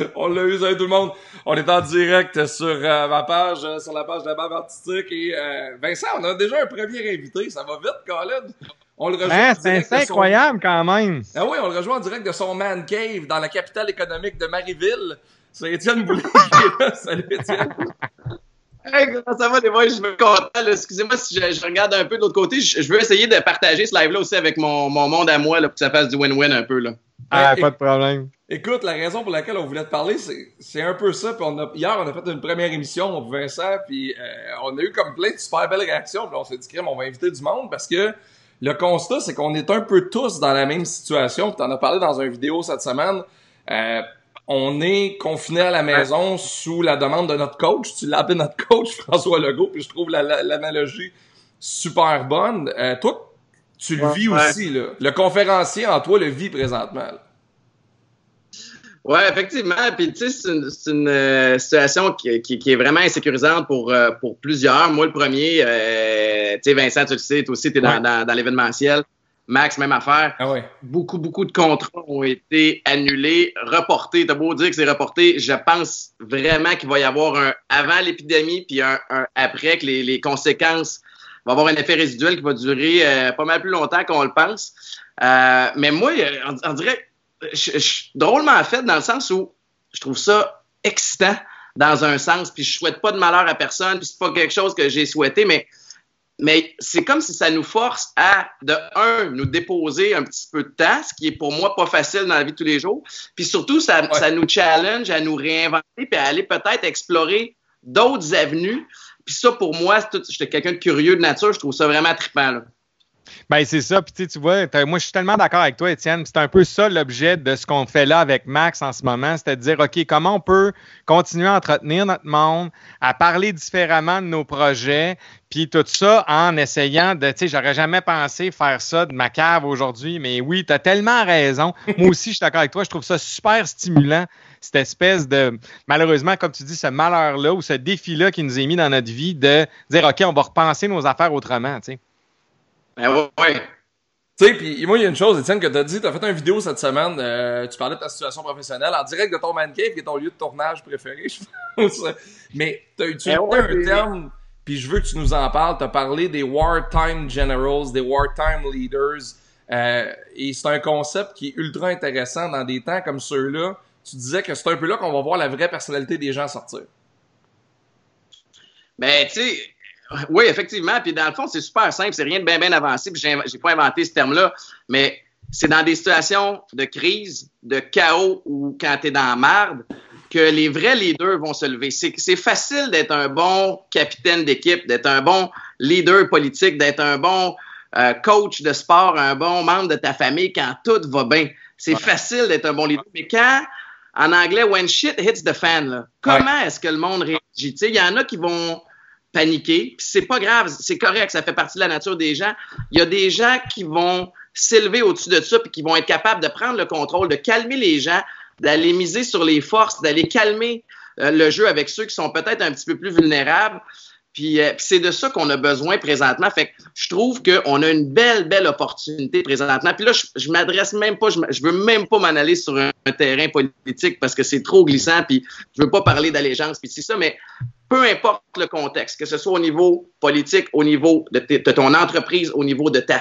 On l'a eu, salut tout le monde. On est en direct sur euh, ma page, euh, sur la page de la barbe artistique. Et euh, Vincent, on a déjà un premier invité. Ça va vite, Colin. On le rejoint. Hein, en direct c'est son- incroyable quand même. Ah oui, on le rejoint en direct de son man cave dans la capitale économique de Marieville. C'est Étienne Boulay. Salut Étienne. Hey, comment ça va, les boys? Je suis content. là. Excusez-moi si je, je regarde un peu de l'autre côté. Je, je veux essayer de partager ce live-là aussi avec mon, mon monde à moi là, pour que ça fasse du win-win un peu. Là. Ah, Ouais, pas de problème. Écoute, la raison pour laquelle on voulait te parler, c'est, c'est un peu ça. Puis on a, hier, on a fait une première émission, mon Vincent, puis euh, on a eu comme plein de super belles réactions. Puis on s'est dit, crème, on va inviter du monde parce que le constat, c'est qu'on est un peu tous dans la même situation. Puis t'en as parlé dans une vidéo cette semaine. Euh, on est confiné à la maison sous la demande de notre coach. Tu appelé notre coach, François Legault, puis je trouve la- la- l'analogie super bonne. Euh, toi, tu le Ouais, vis ouais. aussi, là. Le conférencier en toi le vit présentement. là. Ouais, effectivement. Puis, tu sais, c'est une, euh, situation qui, qui- qui est vraiment insécurisante pour, euh, pour plusieurs. Moi, le premier, euh, tu sais, Vincent, tu le sais, toi aussi, tu es dans, Ouais. dans, dans l'événementiel. Max, même affaire. Ah ouais. Beaucoup, beaucoup de contrats ont été annulés, reportés. T'as beau dire que c'est reporté, je pense vraiment qu'il va y avoir un avant l'épidémie puis un, un après, que les, les conséquences vont avoir un effet résiduel qui va durer euh, pas mal plus longtemps qu'on le pense. Euh, mais moi, euh, on, on dirait, je, je suis drôlement fait dans le sens où je trouve ça excitant dans un sens, puis je souhaite pas de malheur à personne, puis c'est pas quelque chose que j'ai souhaité, mais mais c'est comme si ça nous force à, de un, nous déposer un petit peu de temps, ce qui est pour moi pas facile dans la vie de tous les jours. Puis surtout, ça, Ouais. ça nous challenge à nous réinventer puis à aller peut-être explorer d'autres avenues. Puis ça, pour moi, tout- j'étais quelqu'un de curieux de nature, je trouve ça vraiment trippant. Là. Ben, c'est ça. Puis, tu vois, moi, je suis tellement d'accord avec toi, Étienne. C'est un peu ça l'objet de ce qu'on fait là avec Max en ce moment. C'est de dire, OK, comment on peut continuer à entretenir notre monde, à parler différemment de nos projets, puis tout ça en essayant de, tu sais, j'aurais jamais pensé faire ça de ma cave aujourd'hui, mais oui, tu as tellement raison. Moi aussi, je suis d'accord avec toi. Je trouve ça super stimulant, cette espèce de, malheureusement, comme tu dis, ce malheur-là ou ce défi-là qui nous est mis dans notre vie de dire, OK, on va repenser nos affaires autrement, tu sais. Ben ouais, ouais. Tu sais, puis moi, il y a une chose, Étienne, que t'as dit, t'as fait une vidéo cette semaine, euh, tu parlais de ta situation professionnelle en direct de ton man cave, qui est ton lieu de tournage préféré, je pense. Mais t'as utilisé Eh ouais, un terme, puis je veux que tu nous en parles, t'as parlé des wartime generals, des wartime leaders, euh, et c'est un concept qui est ultra intéressant dans des temps comme ceux-là. Tu disais que c'est un peu là qu'on va voir la vraie personnalité des gens sortir. Ben, tu sais, oui, effectivement. Puis dans le fond, c'est super simple. C'est rien de bien, bien avancé. Puis j'ai j'ai pas inventé ce terme-là. Mais c'est dans des situations de crise, de chaos ou quand tu es dans la marde que les vrais leaders vont se lever. C'est c'est facile d'être un bon capitaine d'équipe, d'être un bon leader politique, d'être un bon euh, coach de sport, un bon membre de ta famille quand tout va bien. C'est facile d'être un bon leader. Mais quand, en anglais, when shit hits the fan, là, comment est-ce que le monde réagit? Tu sais, Il y en a qui vont paniquer, puis c'est pas grave, c'est correct, ça fait partie de la nature des gens. Il y a des gens qui vont s'élever au-dessus de ça, puis qui vont être capables de prendre le contrôle, de calmer les gens, d'aller miser sur les forces, d'aller calmer euh, le jeu avec ceux qui sont peut-être un petit peu plus vulnérables. Puis, euh, puis c'est de ça qu'on a besoin présentement. Fait que je trouve qu'on a une belle, belle opportunité présentement. Puis là, je, m'adresse même pas, je, je veux même pas m'en aller sur un, un terrain politique parce que c'est trop glissant. Puis je veux pas parler d'allégeance. Puis c'est ça, mais peu importe le contexte, que ce soit au niveau politique, au niveau de, ton entreprise, au niveau de ta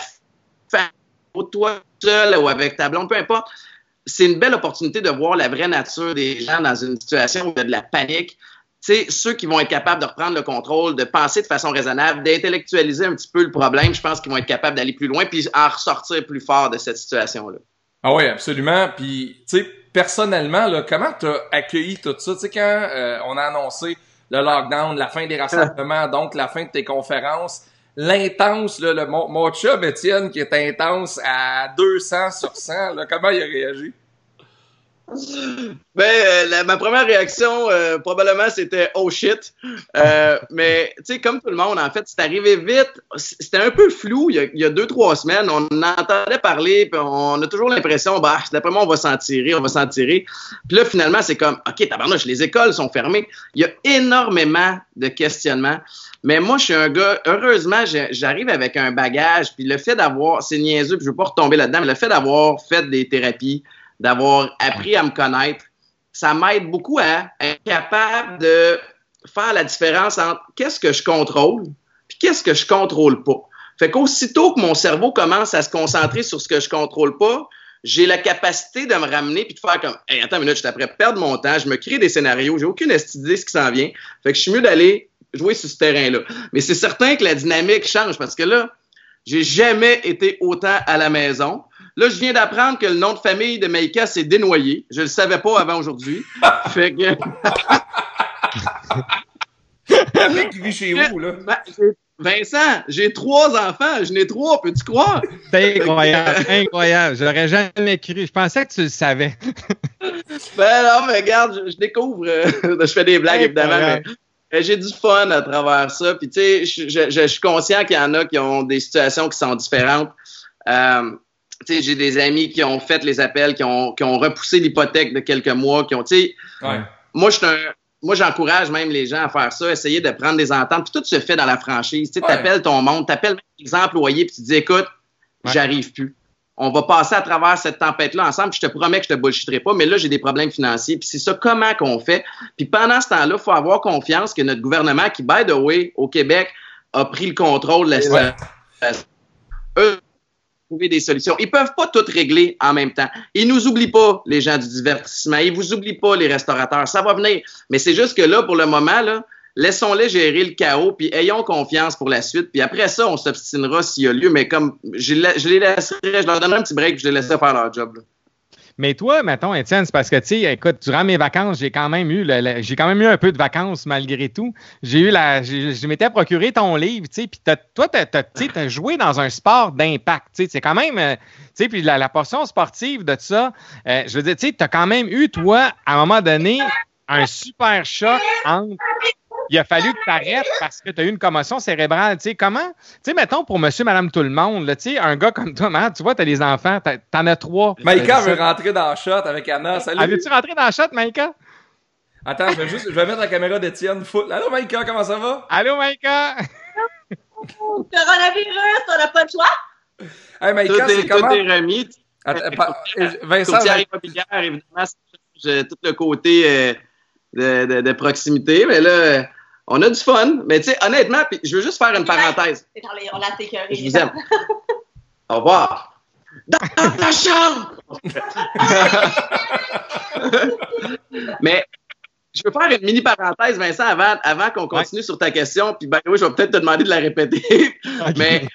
famille, toi seul ou avec ta blonde, peu importe, c'est une belle opportunité de voir la vraie nature des gens dans une situation où il y a de la panique. Sais, ceux qui vont être capables de reprendre le contrôle, de penser de façon raisonnable, d'intellectualiser un petit peu le problème, je pense qu'ils vont être capables d'aller plus loin puis en ressortir plus fort de cette situation-là. Ah oui, absolument. Puis, tu sais, personnellement, là, comment t'as accueilli tout ça? Tu sais, quand euh, on a annoncé le lockdown, la fin des rassemblements, donc la fin de tes conférences, l'intense, là, le, mon, mon chum Étienne qui est intense à 200 sur 100, là, comment il a réagi? Ben, euh, ma première réaction, euh, probablement, c'était oh shit. Euh, mais, tu sais, comme tout le monde, en fait, c'est arrivé vite. C'était un peu flou il y, a, deux, trois semaines. On en entendait parler, puis on a toujours l'impression, bah, d'après moi, on va s'en tirer, on va s'en tirer. Puis là, finalement, c'est comme, OK, tabarnouche, les écoles sont fermées. Il y a énormément de questionnements. Mais moi, je suis un gars, heureusement, j'arrive avec un bagage, puis le fait d'avoir, c'est niaiseux, puis je veux pas retomber là-dedans, mais le fait d'avoir fait des thérapies, d'avoir appris à me connaître, ça m'aide beaucoup à être capable de faire la différence entre qu'est-ce que je contrôle puis qu'est-ce que je contrôle pas. Fait qu'aussitôt que mon cerveau commence à se concentrer sur ce que je contrôle pas, j'ai la capacité de me ramener puis de faire comme hey, attends une minute, je suis après perdre mon temps, je me crée des scénarios, j'ai aucune idée de ce qui s'en vient. Fait que je suis mieux d'aller jouer sur ce terrain-là. Mais c'est certain que la dynamique change parce que là, j'ai jamais été autant à la maison. Là, je viens d'apprendre que le nom de famille de Maïka, c'est Dénoyé. Je le savais pas avant aujourd'hui. fait que. qui vit chez vous, là? Ben, Vincent, j'ai trois enfants. Je n'ai trois, peux-tu croire? C'est incroyable, incroyable. J'aurais jamais cru. Je pensais que tu le savais. ben non, mais regarde, je, découvre. Euh, je fais des blagues, évidemment, mais j'ai du fun à travers ça. Puis, tu sais, je, je, suis conscient qu'il y en a qui ont des situations qui sont différentes. Euh, j'ai des amis qui ont fait les appels, qui ont, qui ont repoussé l'hypothèque de quelques mois, qui ont, tu sais, ouais. moi, je suis un, moi, j'encourage même les gens à faire ça, essayer de prendre des ententes. Puis tout se fait dans la franchise. Tu sais, appelles ton monde, tu appelles les employés, puis tu dis, écoute, ouais. j'arrive plus. On va passer à travers cette tempête-là ensemble. Puis je te promets que je te bullshitterai pas, mais là, j'ai des problèmes financiers. Puis c'est ça, comment qu'on fait? Puis pendant ce temps-là, il faut avoir confiance que notre gouvernement, qui, by the way, au Québec, a pris le contrôle de la situation. Eux, trouver des solutions. Ils peuvent pas tout régler en même temps. Ils nous oublient pas, les gens du divertissement. Ils vous oublient pas, les restaurateurs. Ça va venir. Mais c'est juste que là, pour le moment, laissons-les gérer le chaos, puis ayons confiance pour la suite. Puis après ça, on s'obstinera s'il y a lieu. Mais comme je, les laisserai, je leur donnerai un petit break, je les laisserai faire leur job. Mais toi, mettons, Étienne, c'est parce que, tu sais, écoute, durant mes vacances, j'ai quand même eu, j'ai quand même eu un peu de vacances malgré tout. J'ai eu la, je m'étais procuré ton livre, tu sais, puis toi, tu as, joué dans un sport d'impact, tu sais, c'est quand même, tu sais, puis la, la, portion sportive de ça, euh, je veux dire, tu sais, tu as quand même eu, toi, à un moment donné, un super choc entre il a fallu que tu arrêtes parce que tu as eu une commotion cérébrale. Tu sais, comment, tu sais, mettons pour monsieur, madame, tout le monde, là, tu sais, un gars comme toi, man, tu vois, tu as des enfants, t'en as trois. Maïka veut rentrer dans le shot avec Anna. Salut. Veux-tu rentrer dans le shot, Maïka? Attends, je vais juste, je vais mettre la caméra d'Étienne. Allô, Maïka, comment ça va? Allô, Maïka? Coronavirus, on n'a pas de choix? Hey, Maïka, c'est comment? Tout est remis. Attends, Vincent. Évidemment, c'est tout le côté euh, de, de, de, proximité, mais là, on a du fun. Mais tu sais, honnêtement, pis je veux juste faire une parenthèse. On l'a. Je vous aime. Au revoir. Dans ta chambre! mais je veux faire une mini parenthèse, Vincent, avant, avant qu'on continue ouais. sur ta question. Puis, ben oui, je vais peut-être te demander de la répéter. Okay. Mais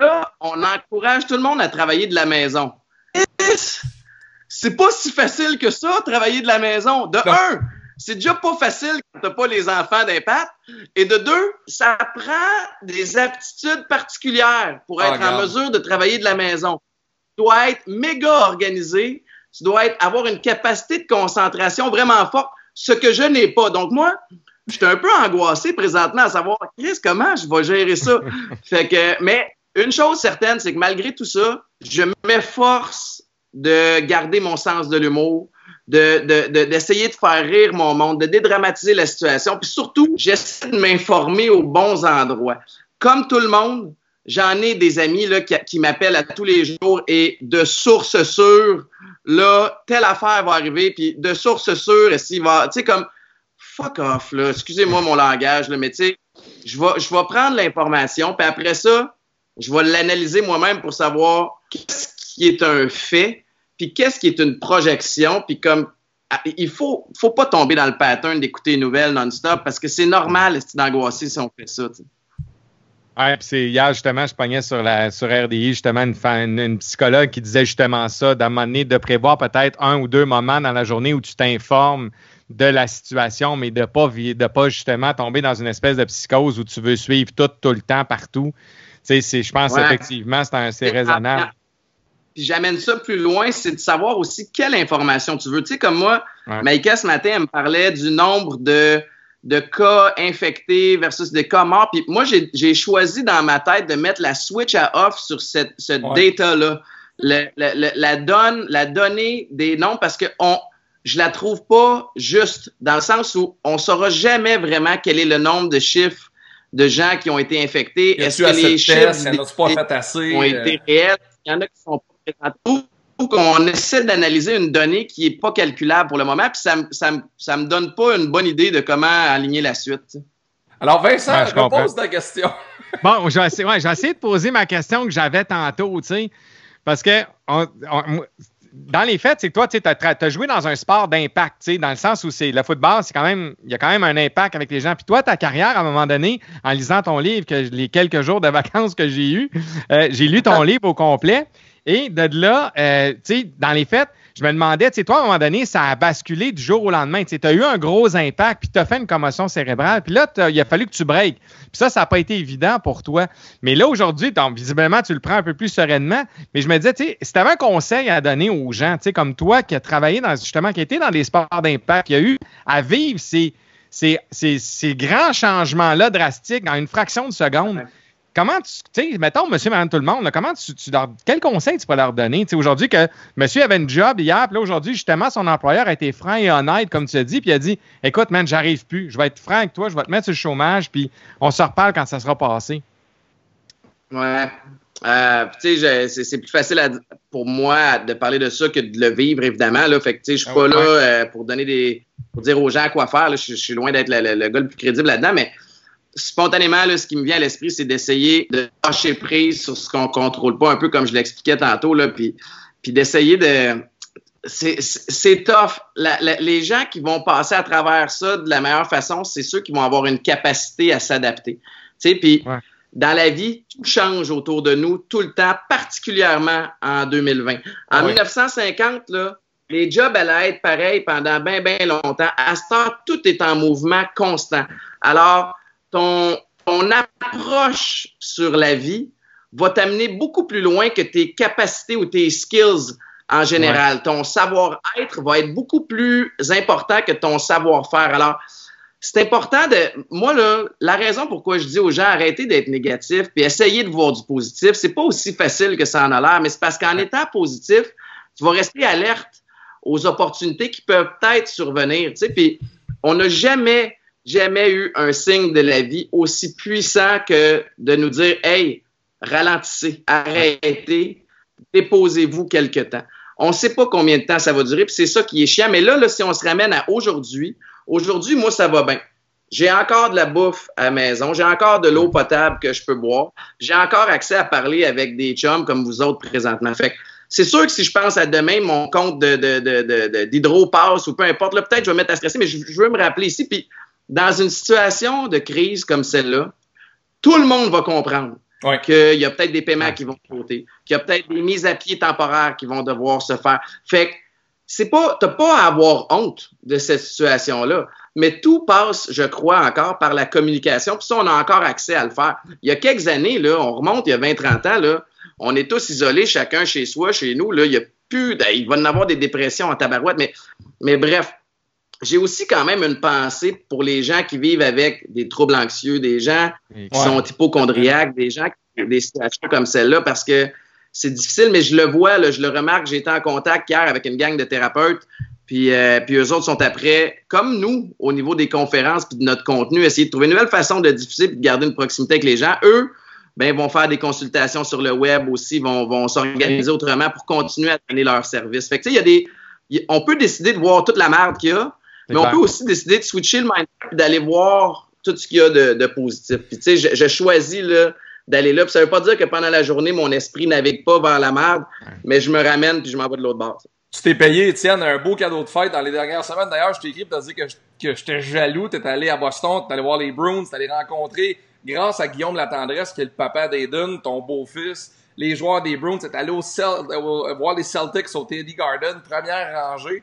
là, on encourage tout le monde à travailler de la maison. C'est pas si facile que ça, travailler de la maison. De non. un, c'est déjà pas facile quand t'as pas les enfants d'impact. Et de deux, ça prend des aptitudes particulières pour être oh, en mesure de travailler de la maison. Tu dois être méga organisé. Tu dois être, avoir une capacité de concentration vraiment forte, ce que je n'ai pas. Donc, moi, je suis un peu angoissé présentement à savoir, Chris, comment je vais gérer ça? fait que, mais une chose certaine, c'est que malgré tout ça, je m'efforce de garder mon sens de l'humour, d'essayer de, de, de, de, faire rire mon monde, de dédramatiser la situation. Puis surtout, j'essaie de m'informer aux bons endroits. Comme tout le monde, j'en ai des amis là, qui, qui m'appellent à tous les jours et de sources sûres, là, telle affaire va arriver, puis de sources sûres, s'il va, tu sais, comme, fuck off, là, excusez-moi mon langage, là, mais tu sais, je vais, je vais prendre l'information, puis après ça, je vais l'analyser moi-même pour savoir qu'est-ce qui est un fait, puis qu'est-ce qui est une projection, puis comme il faut faut pas tomber dans le pattern d'écouter les nouvelles non-stop parce que c'est normal d'angoisser si on fait ça. T'sais. Ouais, puis c'est hier justement, je pognais sur la sur RDI justement une, une, une psychologue qui disait justement ça, d'un moment donné de prévoir peut-être un ou deux moments dans la journée où tu t'informes de la situation, mais de pas de pas justement tomber dans une espèce de psychose où tu veux suivre tout tout le temps partout. Tu sais, je pense ouais. effectivement c'est raisonnable puis j'amène ça plus loin, c'est de savoir aussi quelle information tu veux. Tu sais, comme moi, ouais. Maïka ce matin, elle me parlait du nombre de, de cas infectés versus des cas morts. Puis moi, j'ai choisi dans ma tête de mettre la switch à off sur cette, ce ouais. data-là. La, donne, la donnée des noms parce que on, je la trouve pas juste dans le sens où on saura jamais vraiment quel est le nombre de chiffres de gens qui ont été infectés. Est-ce que les chiffres ont été réels? Il y en a qui sont qu'on essaie d'analyser une donnée qui n'est pas calculable pour le moment, puis ça ne me donne pas une bonne idée de comment aligner la suite. Alors, Vincent, je pose ta question. bon, j'ai essayé, ouais, essayé, de poser ma question que j'avais tantôt, tu sais, parce que dans les faits, c'est que toi, tu as, joué dans un sport d'impact, dans le sens où c'est le football, c'est quand même, il y a quand même un impact avec les gens. Puis toi, ta carrière, à un moment donné, en lisant ton livre, que les quelques jours de vacances que j'ai eu, euh, j'ai lu ton livre au complet. Et de là, euh, tu dans les faits, je me demandais, tu sais, toi, à un moment donné, ça a basculé du jour au lendemain. Tu as eu un gros impact, puis tu as fait une commotion cérébrale, puis là, il a fallu que tu breaks. Puis ça, ça n'a pas été évident pour toi. Mais là, aujourd'hui, visiblement, tu le prends un peu plus sereinement. Mais je me disais, tu sais, si tu avais un conseil à donner aux gens, comme toi, qui a travaillé dans, justement, qui a été dans des sports d'impact, qui a eu à vivre ces, ces, ces, grands changements-là drastiques en une fraction de seconde comment tu, sais, mettons, monsieur, madame, tout le monde, comment tu, tu leur, quel conseil tu peux leur donner? aujourd'hui, que monsieur avait une job hier, puis là, aujourd'hui, justement, son employeur a été franc et honnête, comme tu as dit, puis il a dit, écoute, man, j'arrive plus, je vais être franc avec toi, je vais te mettre sur le chômage, puis on se reparle quand ça sera passé. Ouais. Euh, tu sais, c'est plus facile pour moi de parler de ça que de le vivre, évidemment. Là. Fait que, tu sais, je suis ah pas là euh, pour donner des, pour dire aux gens quoi faire. Je, suis loin d'être le, le, gars le plus crédible là-dedans, mais spontanément, là, ce qui me vient à l'esprit, c'est d'essayer de lâcher prise sur ce qu'on contrôle pas, un peu comme je l'expliquais tantôt, là, puis, puis d'essayer de... C'est tough. les gens qui vont passer à travers ça de la meilleure façon, c'est ceux qui vont avoir une capacité à s'adapter. Tu sais, puis dans la vie, tout change autour de nous tout le temps, particulièrement en 2020. En 1950, là, les jobs allaient être pareils pendant bien, bien longtemps. À ce temps, tout est en mouvement constant. Alors, ton, approche sur la vie va t'amener beaucoup plus loin que tes capacités ou tes skills en général. Ton savoir-être va être beaucoup plus important que ton savoir-faire. Alors, c'est important de. Moi, là, la raison pourquoi je dis aux gens arrêtez d'être négatif puis essayez de voir du positif, c'est pas aussi facile que ça en a l'air, mais c'est parce qu'en étant positif, tu vas rester alerte aux opportunités qui peuvent peut-être survenir. Tu sais, puis on n'a jamais jamais eu un signe de la vie aussi puissant que de nous dire Hey, ralentissez, arrêtez, déposez-vous quelque temps. On ne sait pas combien de temps ça va durer, puis c'est ça qui est chiant. Mais là, si on se ramène à aujourd'hui, aujourd'hui, moi, ça va bien. J'ai encore de la bouffe à la maison, j'ai encore de l'eau potable que je peux boire, j'ai encore accès à parler avec des chums comme vous autres présentement. Fait c'est sûr que si je pense à demain, mon compte de, passe ou peu importe, peut-être je vais me mettre à stresser, mais je, je veux me rappeler ici. Puis dans une situation de crise comme celle-là, tout le monde va comprendre qu'il y a peut-être des paiements qui vont sauter, qu'il y a peut-être des mises à pied temporaires qui vont devoir se faire. Fait que c'est pas, t'as pas à avoir honte de cette situation-là. Mais tout passe, je crois, encore par la communication. Puis ça, on a encore accès à le faire. Il y a quelques années, là, on remonte il y a 20-30 ans, là, on est tous isolés, chacun chez soi, chez nous. Là, il y a plus, ben, il va y avoir des dépressions en tabarouette, mais, mais bref, j'ai aussi quand même une pensée pour les gens qui vivent avec des troubles anxieux, des gens qui sont hypochondriaques, des gens qui ont des situations comme celle-là, parce que c'est difficile, mais je le vois, là, je le remarque. J'ai été en contact hier avec une gang de thérapeutes, puis, euh, puis eux autres sont après, comme nous, au niveau des conférences puis de notre contenu, essayer de trouver une nouvelle façon de diffuser puis de garder une proximité avec les gens. Eux, ben, vont faire des consultations sur le web aussi, vont, vont s'organiser autrement pour continuer à donner leur service. Fait que, tu sais, il y a des, on peut décider de voir toute la merde qu'il y a, mais on peut aussi décider de switcher le mindset et d'aller voir tout ce qu'il y a de, positif. Puis, tu sais, je, choisis d'aller là. Puis ça veut pas dire que pendant la journée, mon esprit navigue pas vers la merde, mais je me ramène puis je m'en vais de l'autre bord. Tu t'es payé, Étienne, un beau cadeau de fête dans les dernières semaines. D'ailleurs, je t'ai écrit pour te dire que, que j'étais jaloux. T'es allé à Boston, t'es allé voir les Bruins, t'es allé rencontrer, grâce à Guillaume Latendresse, qui est le papa d'Aiden, ton beau-fils, les joueurs des Bruins. T'es allé au voir les Celtics au Teddy Garden, première rangée.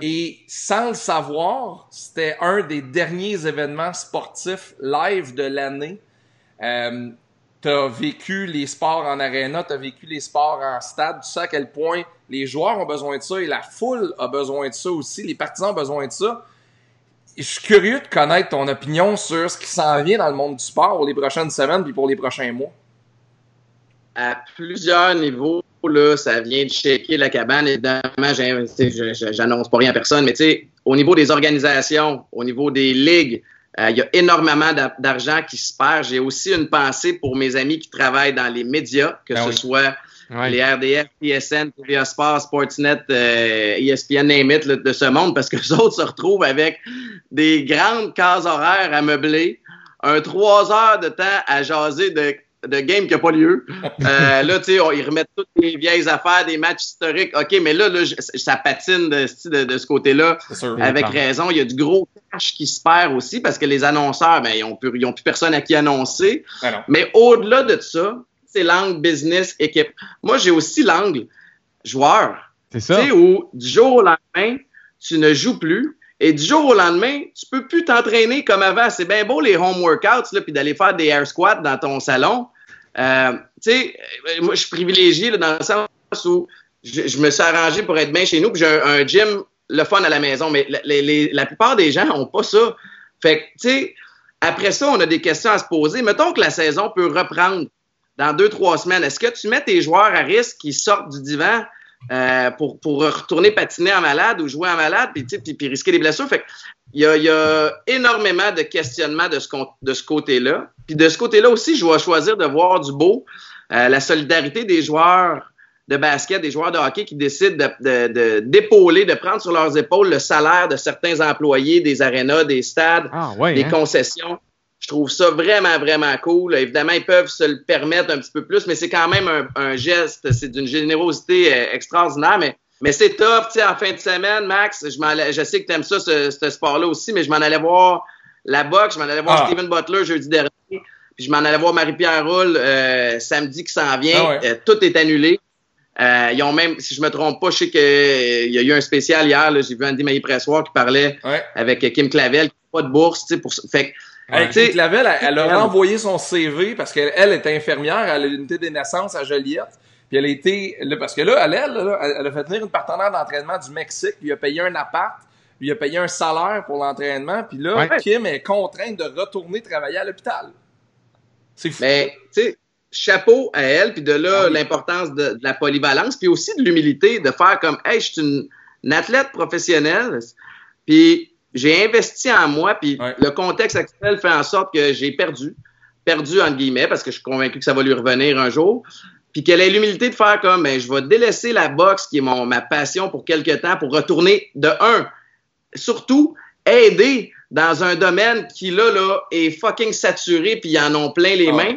Et sans le savoir, c'était un des derniers événements sportifs live de l'année. Euh, tu as vécu les sports en aréna, tu as vécu les sports en stade, tu sais à quel point les joueurs ont besoin de ça et la foule a besoin de ça aussi, les partisans ont besoin de ça. je suis curieux de connaître ton opinion sur ce qui s'en vient dans le monde du sport pour les prochaines semaines puis pour les prochains mois. À plusieurs niveaux, là, ça vient de shaker la cabane. Évidemment, j'annonce pas rien à personne, mais tu sais, au niveau des organisations, au niveau des ligues, Euh, il y a énormément d'a- d'argent qui se perd. J'ai aussi une pensée pour mes amis qui travaillent dans les médias, que Ben ce oui. soit les RDF, TSN, TVA Sport, Sportsnet, euh, ESPN, name it, là, de ce monde, parce que les autres se retrouvent avec des grandes cases horaires à meubler, un trois heures de temps à jaser de, de game qui n'a pas lieu. Euh, là, tu sais, ils remettent toutes les vieilles affaires, des matchs historiques. OK, mais là, là ça patine de, de, de ce côté-là. Avec raison, il y a du gros cash qui se perd aussi parce que les annonceurs, ben, ils n'ont plus, plus personne à qui annoncer. Non. Mais au-delà de ça, c'est l'angle business équipe. Moi, j'ai aussi l'angle joueur. C'est Tu ça. sais, où du jour au lendemain, tu ne joues plus. Et du jour au lendemain, tu peux plus t'entraîner comme avant. C'est bien beau les home workouts, puis d'aller faire des air squats dans ton salon. Euh, tu sais, euh, moi, je suis privilégié là, dans le sens où je, me suis arrangé pour être bien chez nous, puis j'ai un, un gym, le fun à la maison. Mais la, les- les- la plupart des gens n'ont pas ça. Fait que, tu sais, après ça, on a des questions à se poser. Mettons que la saison peut reprendre dans deux, trois semaines. Est-ce que tu mets tes joueurs à risque qui sortent du divan euh, pour, pour retourner patiner en malade ou jouer en malade puis, tu sais, puis, puis risquer des blessures? Fait il y a, il y a énormément de questionnements de ce, de ce côté-là. Puis de ce côté-là aussi, je vais choisir de voir du beau. Euh, la solidarité des joueurs de basket, des joueurs de hockey qui décident de- de- de- d'épauler, de, prendre sur leurs épaules le salaire de certains employés des arénas, des stades, Ah, ouais. des hein? concessions. Je trouve ça vraiment, vraiment cool. Évidemment, ils peuvent se le permettre un petit peu plus, mais c'est quand même un, un geste. C'est d'une générosité euh, extraordinaire, mais, mais c'est top. Tu sais, en fin de semaine, Max, je, allais- je sais que tu aimes ça, ce, ce sport-là aussi, mais je m'en allais voir la boxe, je m'en allais voir Ah. Steven Butler jeudi dernier, puis je m'en allais voir Marie-Pierre Roule euh, samedi qui s'en vient. Ah ouais. Euh, tout est annulé. Euh, ils ont même, si je me trompe pas, je sais qu'il y a eu un spécial hier. J'ai vu Andy Maillé-Pressoir qui parlait Ouais. avec Kim Clavel, qui n'a pas de bourse. tu sais, Pour, fait que Hey, Tu sais, elle, elle a renvoyé son CV parce qu'elle elle est infirmière à l'unité des naissances à Joliette. Puis elle a été, là, parce que là, elle, elle, a fait venir une partenaire d'entraînement du Mexique, lui a payé un appart, lui a payé un salaire pour l'entraînement, puis là, Ouais. Kim est contrainte de retourner travailler à l'hôpital. C'est fou. Mais, tu sais, chapeau à elle, puis de là, Ah oui. l'importance de, de la polyvalence, puis aussi de l'humilité, de faire comme, hey, je suis une, une athlète professionnelle, puis j'ai investi en moi, puis Ouais. le contexte actuel fait en sorte que j'ai perdu, perdu entre guillemets, parce que je suis convaincu que ça va lui revenir un jour, puis qu'elle ait l'humilité de faire comme, ben, je vais délaisser la boxe, qui est mon, ma passion pour quelque temps, pour retourner de un, surtout aider dans un domaine qui là, là est fucking saturé puis ils en ont plein les Ah. mains.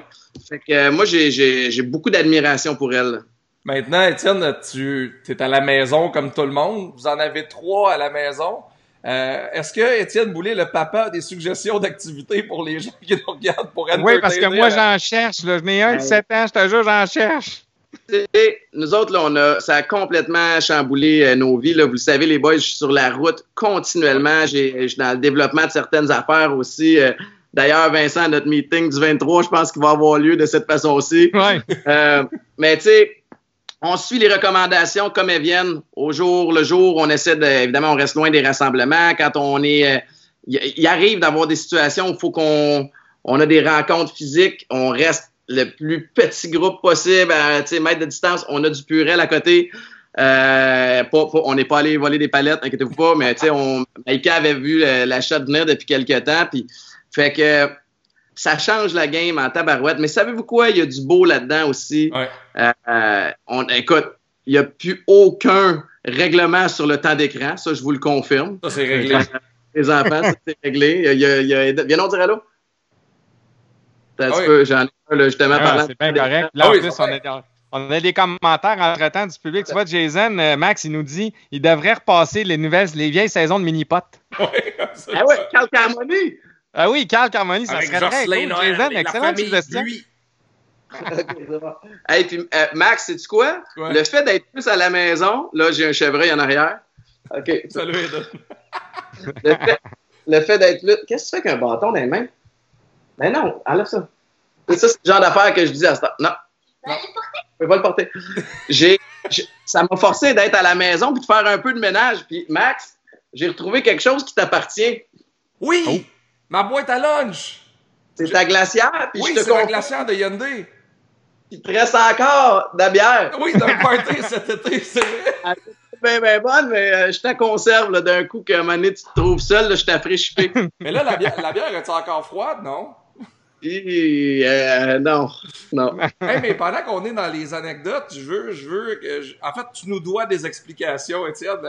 Fait que euh, moi j'ai beaucoup d'admiration pour elle. Maintenant, Étienne, tu es à la maison comme tout le monde. Vous en avez trois à la maison. Euh, Est-ce que Étienne Boulay, le papa, a des suggestions d'activités pour les gens qui nous regardent pour Oui, parce que moi, j'en cherche. Là. Je n'ai un de 7 ans, je te jure, j'en cherche. Tu sais, nous autres, là, on a, ça a complètement chamboulé euh, nos vies. Là. Vous le savez, les boys, je suis sur la route continuellement. J'ai- Je suis dans le développement de certaines affaires aussi. Euh, D'ailleurs, Vincent, notre meeting du 23, je pense qu'il va avoir lieu de cette façon-ci. Ouais. Euh, mais tu sais, on suit les recommandations comme elles viennent au jour le jour. On essaie de, évidemment, on reste loin des rassemblements. Quand on est, euh, il arrive d'avoir des situations où il faut qu'on, on a des rencontres physiques. On reste le plus petit groupe possible, à, mètres de distance. On a du purel à côté. Euh, pas- pas- on n'est pas allé voler des palettes, inquiétez-vous pas, mais tu sais, on, Maïka avait vu euh, l'achat venir depuis quelques temps, puis fait que ça change la game en tabarouette. Mais savez-vous quoi? Il y a du beau là-dedans aussi. Ouais. Euh, euh, on, écoute, il n'y a plus aucun règlement sur le temps d'écran. Ça, je vous le confirme. Ça, c'est réglé. Les enfants, ça, c'est réglé. Il y a, il y a, viens donc dire allô. Oui. peu, J'en ai un, là, justement, Ah, parlant c'est bien correct. Là, Ah oui, plus, c'est on a, on a des commentaires entre-temps du public. Tu vois, Jason, euh, Max, il nous dit il devrait repasser les nouvelles, les vieilles saisons de mini-pot. Ouais, c'est Ah ouais, ça. Carl Carmoni! Ah oui, Carl Carmoni, ça Avec serait très cool. Noël Jason, excellente suggestion. Hey, puis, euh, Max, sais-tu quoi? Ouais. Le fait d'être plus à la maison, là, j'ai un chevreuil en arrière. OK. Salut. Le fait, le fait d'être là. Qu'est-ce que tu fais qu'un bâton dans les mains? Ben non, enlève ça. C'est ça, c'est le genre d'affaire que je dis à ce temps. Non, Ben, je peux pas le porter. J'ai, j'ai- ça m'a forcé d'être à la maison puis de faire un peu de ménage. Puis, Max, j'ai retrouvé quelque chose qui t'appartient. Oui! Oh. Ma boîte à lunch! C'est ta glacière, puis Oui, je te c'est la glacière de Hyundai. qu'il te reste encore de la bière. Oui, d'un party cet été, c'est vrai. bien, bien bonne, mais euh, je t'en conserve là, d'un coup qu'à un moment donné, tu te trouves seul, là, je chipé. Mais là, la bière, la bière est encore froide, non? Et, euh, non, non. Hey, mais pendant qu'on est dans les anecdotes, je veux, je veux que. je- En fait, tu nous dois des explications, Étienne.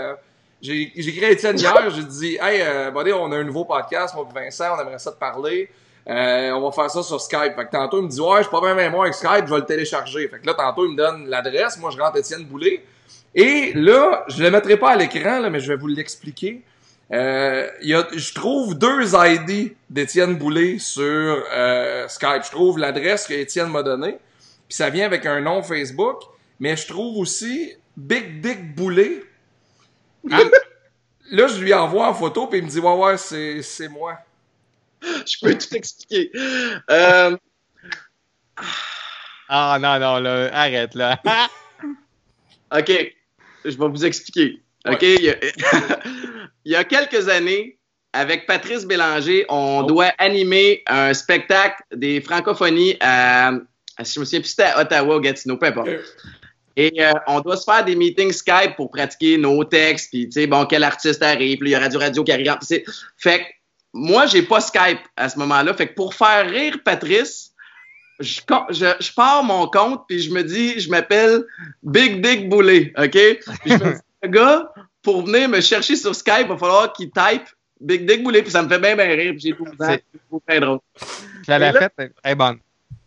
J'ai écrit à Étienne hier, j'ai dit Hey, euh, on a un nouveau podcast, moi et Vincent, on aimerait ça te parler. Euh, on va faire ça sur Skype. Fait que tantôt, il me dit Ouais, je pas bien mémoire avec Skype, je vais le télécharger. Fait que là, tantôt, il me donne l'adresse, moi je rentre Étienne Boulay. Et là, je le mettrai pas à l'écran, mais je vais vous l'expliquer. Euh, je trouve deux ID d'Étienne Boulay sur euh, Skype. Je trouve l'adresse que Étienne m'a donnée, puis ça vient avec un nom Facebook, mais je trouve aussi Big Dick Boulay. Là, là, je lui envoie en photo, puis il me dit Ouais, ouais, c'est, c'est moi. Je peux tout expliquer. Euh, Ah non, non, là, arrête là. OK, je vais vous expliquer. OK, il, y a, il y a quelques années, avec Patrice Bélanger, on Oh. doit animer un spectacle des francophonies à, je me souviens plus si c'était à Ottawa ou Gatineau, peu importe. Et euh, on doit se faire des meetings Skype pour pratiquer nos textes, puis tu sais, bon, quel artiste arrive, puis il y a Radio Radio qui arrive. Fait que moi, j'ai pas Skype à ce moment-là. Fait que pour faire rire Patrice, je, je, je pars mon compte, puis je me dis, je m'appelle Big Dick Boulet, OK? Puis je me dis, le gars, pour venir me chercher sur Skype, il va falloir qu'il type Big Dick Boulet, puis ça me fait bien, bien rire, puis j'ai tout le bien drôle. Je faite, elle est bonne.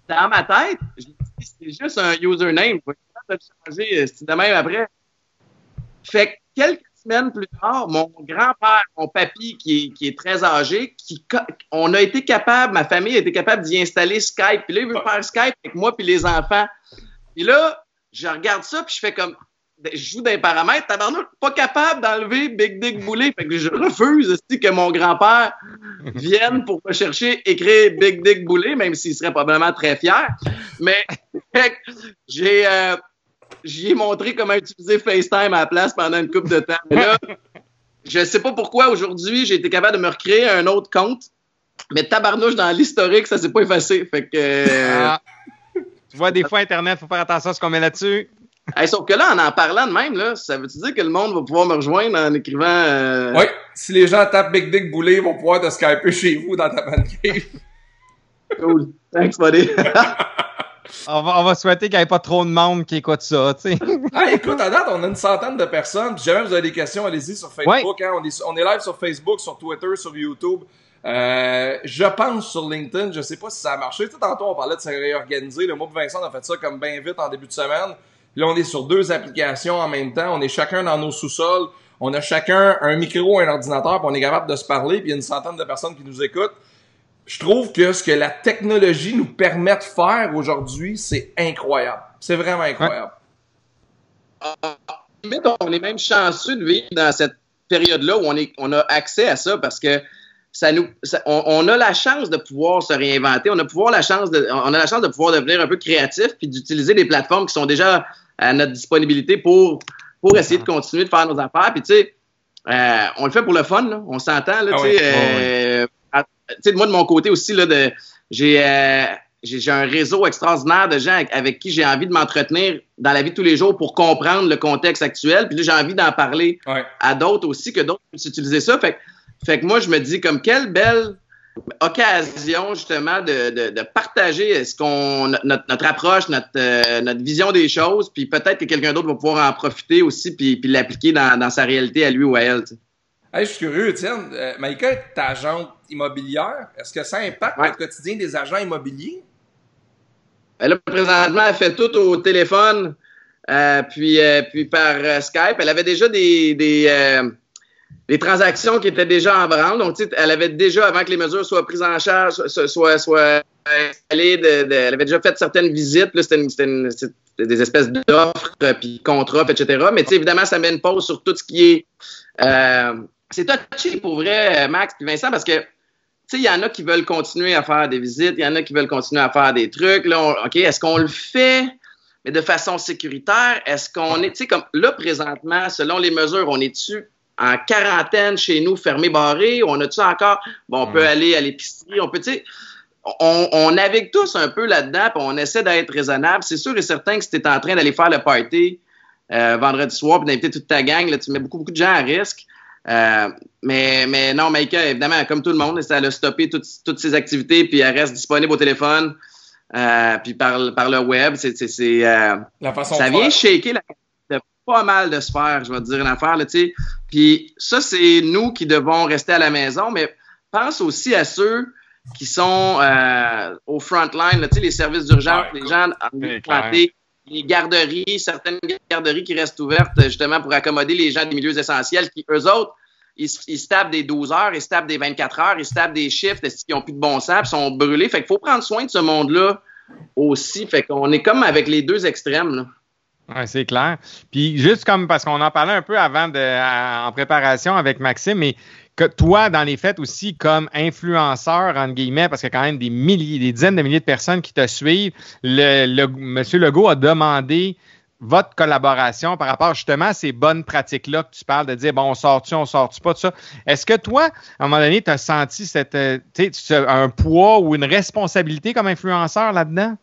Dans ma tête, je me dis, c'est juste un username. Faut le changer, euh, c'est de même après. Fait que quelques semaines plus tard, mon grand-père, mon papy, qui est, qui est très âgé, qui, on a été capable, ma famille a été capable d'y installer Skype. Puis là, il veut faire Skype avec moi puis les enfants. Puis là, je regarde ça, puis je fais comme, je joue les paramètres, tabarnak, pas capable d'enlever Big Dick Boulet. Fait que je refuse aussi que mon grand-père vienne pour me chercher, écrire Big Dick Boulet, même s'il serait probablement très fier. Mais j'ai euh, j'y ai montré comment utiliser FaceTime à la place pendant une couple de temps. Mais là, je sais pas pourquoi aujourd'hui j'ai été capable de me recréer un autre compte. Mais tabarnouche dans l'historique, ça s'est pas effacé. Fait que. euh, Ah. Tu vois, des fois, Internet, faut faire attention à ce qu'on met là-dessus. hey, sauf que là, en en parlant de même, là, ça veut-tu dire que le monde va pouvoir me rejoindre en écrivant. euh, Oui, si les gens tapent Big Dick Boulay, ils vont pouvoir te skyper chez vous dans ta man cave. Cool. Thanks, buddy. On va, on va souhaiter qu'il n'y ait pas trop de monde qui écoute ça, tu sais. Ah, écoute, à date, on a une centaine de personnes. Puis jamais vous avez des questions, allez-y sur Facebook. Hein, on, est, on est live sur Facebook, sur Twitter, sur YouTube. Euh, je pense sur LinkedIn. Je sais pas si ça a marché. Tu sais, tantôt, on parlait de se réorganiser. Le de Vincent, on a fait ça comme bien vite en début de semaine. Puis là, on est sur deux applications en même temps. On est chacun dans nos sous-sols. On a chacun un micro, un ordinateur, puis on est capable de se parler. Puis il y a une centaine de personnes qui nous écoutent. Je trouve que ce que la technologie nous permet de faire aujourd'hui, c'est incroyable. C'est vraiment incroyable. on est même chanceux de vivre dans cette période-là où on, est, on a accès à ça parce que ça nous, ça- on, on a la chance de pouvoir se réinventer, on a, pouvoir la chance de, on a la chance de pouvoir devenir un peu créatif puis d'utiliser des plateformes qui sont déjà à notre disponibilité pour, pour essayer de continuer de faire nos affaires. Puis tu sais, euh, on le fait pour le fun, là. on s'entend. Là, Ah tu sais, euh, sais, moi, de mon côté aussi, là, de, j'ai, euh, j'ai, j'ai un réseau extraordinaire de gens avec, qui j'ai envie de m'entretenir dans la vie de tous les jours pour comprendre le contexte actuel. Puis là, j'ai envie d'en parler Ouais. à d'autres aussi, que d'autres puissent utiliser ça. Fait, que- fait que moi, je me dis comme quelle belle occasion justement de, de, de partager ce qu'on notre, notre approche, notre, euh, notre vision des choses, puis peut-être que quelqu'un d'autre va pouvoir en profiter aussi puis, puis l'appliquer dans, dans sa réalité à lui ou à elle. tu sais. Hey, je suis curieux, Étienne. Euh, Maïka est agente immobilière. Est-ce que ça impacte Ouais. le quotidien des agents immobiliers? Elle là, présentement, elle fait tout au téléphone, euh, puis, euh, puis par euh, Skype. Elle avait déjà des, des, des transactions qui étaient déjà en branle. Donc, elle avait déjà, avant que les mesures soient prises en charge, soient, installées, de, de- elle avait déjà fait certaines visites. C'était, des espèces d'offres, puis contre-offres, etc. Mais évidemment, ça met une pause sur tout ce qui est... Euh, c'est touché pour vrai, Max puis Vincent, parce que tu sais, il y en a qui veulent continuer à faire des visites, il y en a qui veulent continuer à faire des trucs. Là, on- OK, est-ce qu'on le fait, mais de façon sécuritaire? Est-ce qu'on est, tu sais, comme là, présentement, selon les mesures, on est-tu en quarantaine chez nous, fermé, barré? On a-tu encore, bon, on peut Mm. aller à l'épicerie, on peut, tu sais, on, on navigue tous un peu là-dedans, puis on essaie d'être raisonnable. C'est sûr et certain que si tu es en train d'aller faire le party euh, vendredi soir, puis d'inviter toute ta gang. Là, tu mets beaucoup, beaucoup de gens à risque. Euh, mais, mais non, Maïka, évidemment, comme tout le monde, elle a stoppé toutes, toutes ses activités, puis elle reste disponible au téléphone, euh, puis par, par le web. C'est, euh, La façon ça de vient faire. shaker la de pas mal de sphères, je vais te dire une affaire, là, tu sais. Puis ça, c'est nous qui devons rester à la maison, mais pense aussi à ceux qui sont euh, au front line, là, tu sais, les services d'urgence, Ouais, les gens en les garderies, certaines garderies qui restent ouvertes justement pour accommoder les gens des milieux essentiels qui, eux autres, ils, ils se tapent des 12 heures, ils se tapent des 24 heures, ils se tapent des shifts, qu'ils n'ont plus de bon sens, puis sont brûlés. Fait qu'il faut prendre soin de ce monde-là aussi. Fait qu'on est comme avec les deux extrêmes. Là. Oui, c'est clair. Puis juste comme parce qu'on en parlait un peu avant de, en préparation avec Maxime, mais que toi, dans les fêtes aussi, comme influenceur, entre guillemets, parce qu'il y a quand même des milliers, des dizaines de milliers de personnes qui te suivent, le, le, M. Legault a demandé votre collaboration par rapport justement à ces bonnes pratiques-là que tu parles de dire, bon, on sort-tu, on sort-tu pas, tout ça? Est-ce que toi, à un moment donné, tu as senti cette, euh, un poids ou une responsabilité comme influenceur là-dedans?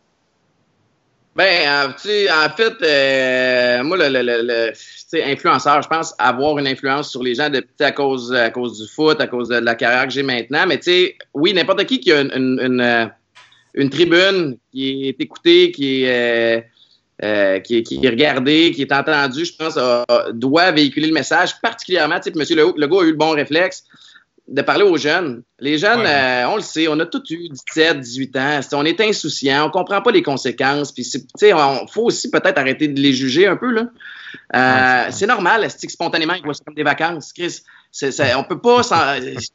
Ben, euh, tu en fait, euh, moi, le, le, le, le- influenceur, je pense avoir une influence sur les gens de, à cause, à cause du foot, à cause de la carrière que j'ai maintenant. Mais tu sais, oui, n'importe qui qui a une, une, une, euh, une tribune qui est écoutée, qui est, euh, euh, qui, qui est regardée, qui est entendue, je pense, doit véhiculer le message. Particulièrement, tu sais, M. Legault a eu le bon réflexe de parler aux jeunes. Les jeunes, Ouais. euh, on le sait, on a tous eu 17, 18 ans. On est insouciant, on comprend pas les conséquences. Puis, c'est- tu sais, on faut aussi peut-être arrêter de les juger un peu là. Euh, Ouais, c'est normal, c'est que spontanément ils voient ça comme des vacances. Chris, on peut pas,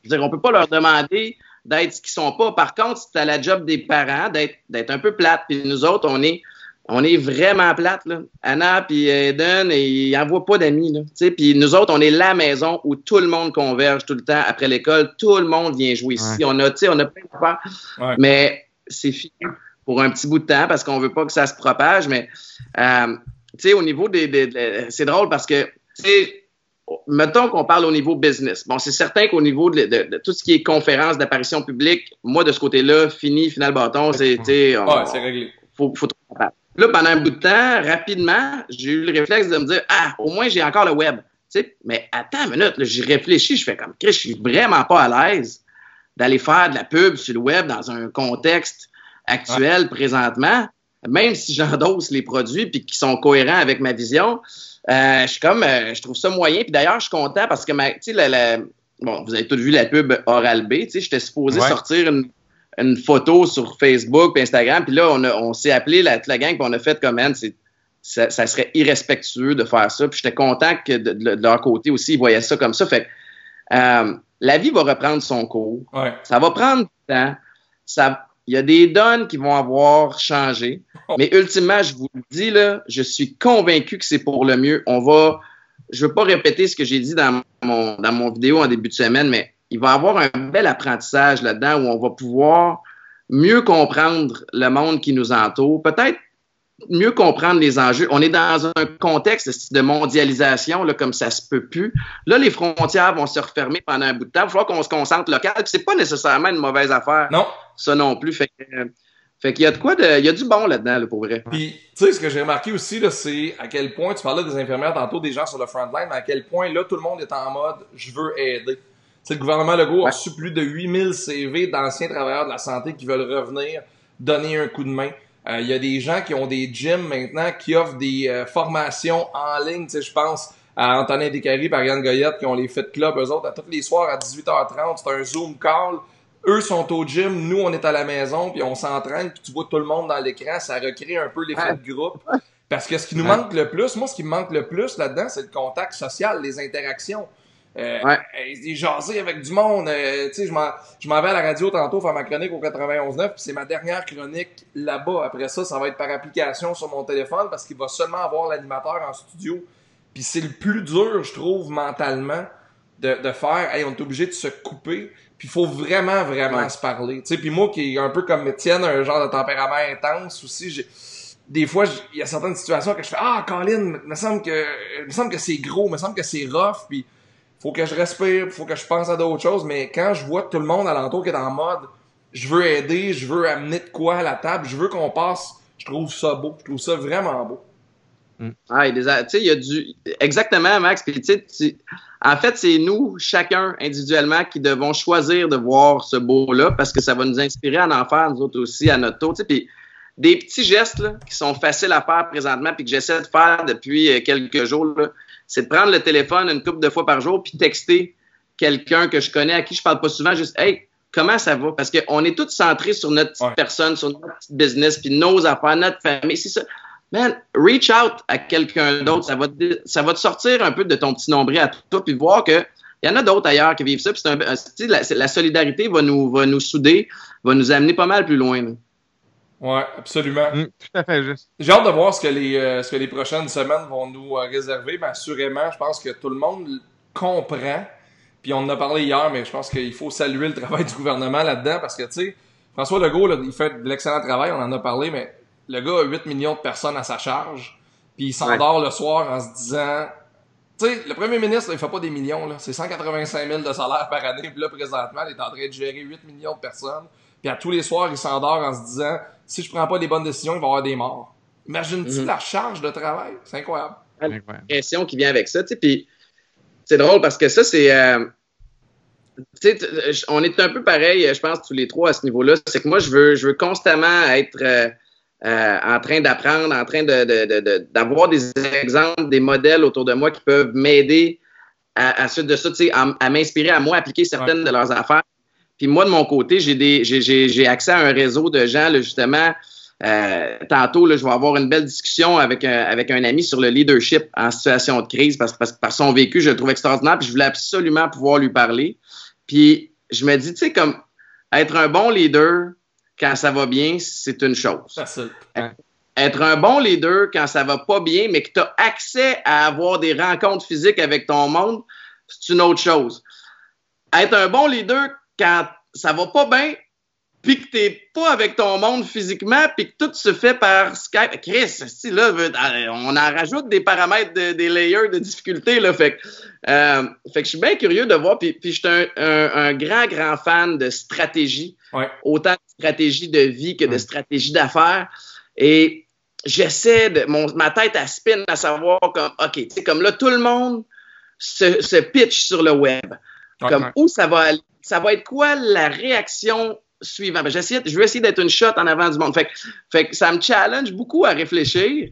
dire, on peut pas leur demander d'être ce qu'ils sont pas. Par contre, c'est à la job des parents d'être, d'être un peu plate. Puis nous autres, on est, on est vraiment plate là. Anna puis Eden, ils n'envoient pas d'amis puis nous autres, on est la maison où tout le monde converge tout le temps après l'école. Tout le monde vient jouer ici. On a, tu sais, on a plein de faire. Ouais. Mais c'est fini pour un petit bout de temps parce qu'on veut pas que ça se propage. Mais euh, au niveau des, des- des- c'est drôle parce que mettons qu'on parle au niveau business. Bon, c'est certain qu'au niveau de, de- de tout ce qui est conférence d'apparition publique, moi de ce côté-là, fini, final bâton, c'est, Ouais, c'est réglé. faut, faut trop faire. Là, pendant un bout de temps, rapidement, j'ai eu le réflexe de me dire, ah, au moins j'ai encore le web. Tu sais, mais attends une minute, là, j'y réfléchis, je fais comme, Chris, je suis vraiment pas à l'aise d'aller faire de la pub sur le web dans un contexte actuel présentement, même si j'endosse les produits puis qui sont cohérents avec ma vision. euh, je suis comme, euh, je trouve ça moyen. Puis d'ailleurs, je suis content parce que ma, tu sais, la, la- bon, vous avez tous vu la pub Oral B. Tu sais, j'étais supposé Ouais. sortir une, une photo sur Facebook, puis Instagram, puis là, on, a- on s'est appelé la, toute la gang, puis on a fait comme man, c'est ça, ça serait irrespectueux de faire ça. Puis j'étais content que de, de- de leur côté aussi, ils voyaient ça comme ça. Fait que, euh, la vie va reprendre son cours. Ouais. Ça va prendre du temps. Ça, il y a des donnes qui vont avoir changé. Mais ultimement, je vous le dis, là, je suis convaincu que c'est pour le mieux. On va, je veux pas répéter ce que j'ai dit dans mon, dans mon vidéo en début de semaine, mais il va y avoir un bel apprentissage là-dedans où on va pouvoir mieux comprendre le monde qui nous entoure. Peut-être mieux comprendre les enjeux. On est dans un contexte de mondialisation, là, comme ça se peut plus. Là, les frontières vont se refermer pendant un bout de temps. Il va falloir qu'on se concentre local. C'est pas nécessairement une mauvaise affaire, Non. ça non plus. Fait que, fait qu'il y a de quoi de, il y a du bon là-dedans, là, pour vrai. Puis, tu sais, ce que j'ai remarqué aussi, là, c'est à quel point, tu parlais des infirmières tantôt, des gens sur le front line, mais à quel point, là, tout le monde est en mode « je veux aider ». Tu sais, le gouvernement Legault a reçu plus de 8000 CV d'anciens travailleurs de la santé qui veulent revenir donner un coup de main. Euh, Il y a des gens qui ont des gyms maintenant qui offrent des euh, formations en ligne, tu sais, je pense à Antonin Descaries par Yann Goyette qui ont les Fit Club, eux autres, à tous les soirs à 18h30, c'est un Zoom call. Eux sont au gym, nous on est à la maison, puis on s'entraîne, puis tu vois tout le monde dans l'écran, ça recrée un peu l'effet de groupe. Parce que ce qui nous manque le plus, moi ce qui me manque le plus là-dedans, c'est le contact social, les interactions. Euh, Ouais. euh, jaser avec du monde. euh, tu sais, je m'en, je m'en vais à la radio tantôt faire ma chronique au 91.9, puis c'est ma dernière chronique là-bas. Après ça, ça va être par application sur mon téléphone parce qu'il va seulement avoir l'animateur en studio. Puis c'est le plus dur, je trouve, mentalement, de, de faire. Hey, on est obligé de se couper. Puis il faut vraiment, vraiment Ouais. se parler. Tu sais, puis moi qui est un peu comme Étienne, un genre de tempérament intense aussi, j'ai des fois, il y a certaines situations que je fais Ah, Colin, me semble que me semble que c'est gros, me semble que c'est rough, puis faut que je respire, faut que je pense à d'autres choses, mais quand je vois tout le monde alentour qui est en mode je veux aider, je veux amener de quoi à la table, je veux qu'on passe, je trouve ça beau, je trouve ça vraiment beau. Ah, il y a des a- tu sais, il y a du. Exactement, Max. Puis, tu sais, en fait, c'est nous, chacun individuellement, qui devons choisir de voir ce beau-là parce que ça va nous inspirer à en faire, nous autres aussi, à notre tour. tu sais. Puis, des petits gestes là, qui sont faciles à faire présentement, puis que j'essaie de faire depuis euh, quelques jours, là, c'est de prendre le téléphone une couple de fois par jour, puis texter quelqu'un que je connais, à qui je parle pas souvent, juste Hey, comment ça va? Parce qu'on est tous centrés sur notre petite Ouais. personne, sur notre petit business, puis nos affaires, notre famille. C'est ça. Man, reach out à quelqu'un d'autre. Ça va, te, ça va te sortir un peu de ton petit nombril à toi, puis voir que il y en a d'autres ailleurs qui vivent ça. Puis sais, la, solidarité va nous, va nous souder, va nous amener pas mal plus loin. là. Ouais, absolument. Mm, tout à fait juste. J'ai hâte de voir ce que les, euh, ce que les prochaines semaines vont nous euh, réserver, mais assurément, je pense que tout le monde comprend. Puis on en a parlé hier, mais je pense qu'il faut saluer le travail du gouvernement là-dedans parce que, tu sais, François Legault, là, il fait de l'excellent travail, on en a parlé, mais le gars a 8 millions de personnes à sa charge, puis il s'endort le soir en se disant... Tu sais, le premier ministre, là, il fait pas des millions, là. C'est 185 000 de salaire par année, puis là, présentement, il est en train de gérer 8 millions de personnes. Puis à tous les soirs, il s'endort en se disant si je prends pas les bonnes décisions, il va y avoir des morts. Imagine-tu Mhm. la charge de travail? C'est incroyable. Incroyable. pression qui vient avec ça, tu sais, puis c'est drôle parce que ça, c'est... euh, tu sais, t- je- on est un peu pareil, je pense, tous les trois à ce niveau-là. C'est que moi, je veux, je veux constamment être euh, euh, en train d'apprendre, en train de, de- de- de- d'avoir des exemples, des modèles autour de moi qui peuvent m'aider à, à suite de ça, tu sais, à, à m'inspirer, à moi appliquer certaines de leurs affaires. Puis moi, de mon côté, j'ai des, j'ai, j'ai, j'ai accès à un réseau de gens, là, justement. Euh, tantôt, là, je vais avoir une belle discussion avec un, avec un ami sur le leadership en situation de crise parce, parce que par son vécu, je le trouve extraordinaire. Puis je voulais absolument pouvoir lui parler. Puis je me dis, tu sais, comme être un bon leader quand ça va bien, c'est une chose. Facile. Être un bon leader quand ça va pas bien, mais que tu as accès à avoir des rencontres physiques avec ton monde, c'est une autre chose. Être un bon leader quand ça va pas bien, puis que t'es pas avec ton monde physiquement, puis que tout se fait par Skype. Chris, si là, veut- on en rajoute des paramètres, de- des layers de difficulté, là. Fait que, euh, fait que je suis bien curieux de voir, puis, puis je suis un, un- un grand, grand fan de stratégie. Ouais. Autant de stratégie de vie que de Ouais. stratégie d'affaires. Et j'essaie de. Mon, ma tête à spin à savoir comme, OK, tu sais, comme là, tout le monde se, se pitch sur le web. Ouais. Comme où ça va aller? Ça va être quoi la réaction suivante? Ben, j'essaie- je vais essayer d'être une shot en avant du monde. Fait, que- ça me challenge beaucoup à réfléchir.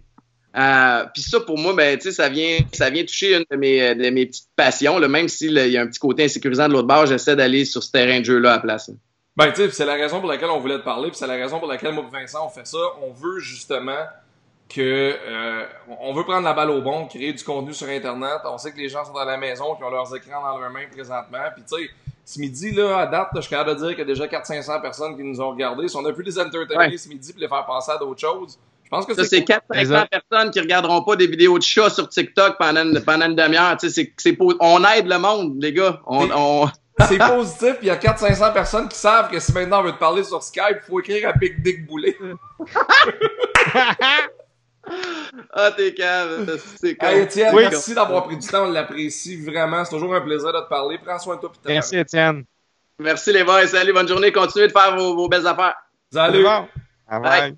Euh, Puis ça, pour moi, ben, ça vient, ça vient toucher une de mes, petites passions. Même s'il y a un petit côté insécurisant de l'autre bord, j'essaie d'aller sur ce terrain de jeu-là à la place. Ben, tu c'est la raison pour laquelle on voulait te parler, c'est la raison pour laquelle moi et Vincent, on fait ça. On veut justement que euh, on veut prendre la balle au bon, créer du contenu sur Internet. On sait que les gens sont à la maison, qui ont leurs écrans dans leurs mains présentement. Puis tu sais, ce midi, là, à date, là, je suis capable de dire qu'il y a déjà 400-500 personnes qui nous ont regardés. Si on a pu les entertainer Ouais. ce midi puis les faire penser à d'autres choses, je pense que Ça, c'est c'est cool. 400 Exact. personnes qui regarderont pas des vidéos de chats sur TikTok pendant une, pendant une demi-heure. Tu sais, c'est- c'est pour- on aide le monde, les gars. On, on- C'est positif, puis il y a 400-500 personnes qui savent que si maintenant on veut te parler sur Skype, il faut écrire à Big Dick Boulet. Ah, t'es cave. C'est con. Hey, Étienne, Oui. merci d'avoir pris du temps, on l'apprécie vraiment. C'est toujours un plaisir de te parler. Prends soin de toi. Merci, Étienne. Merci les boys. Salut, bonne journée. Continuez de faire vos, vos belles affaires. Salut! Bye bye.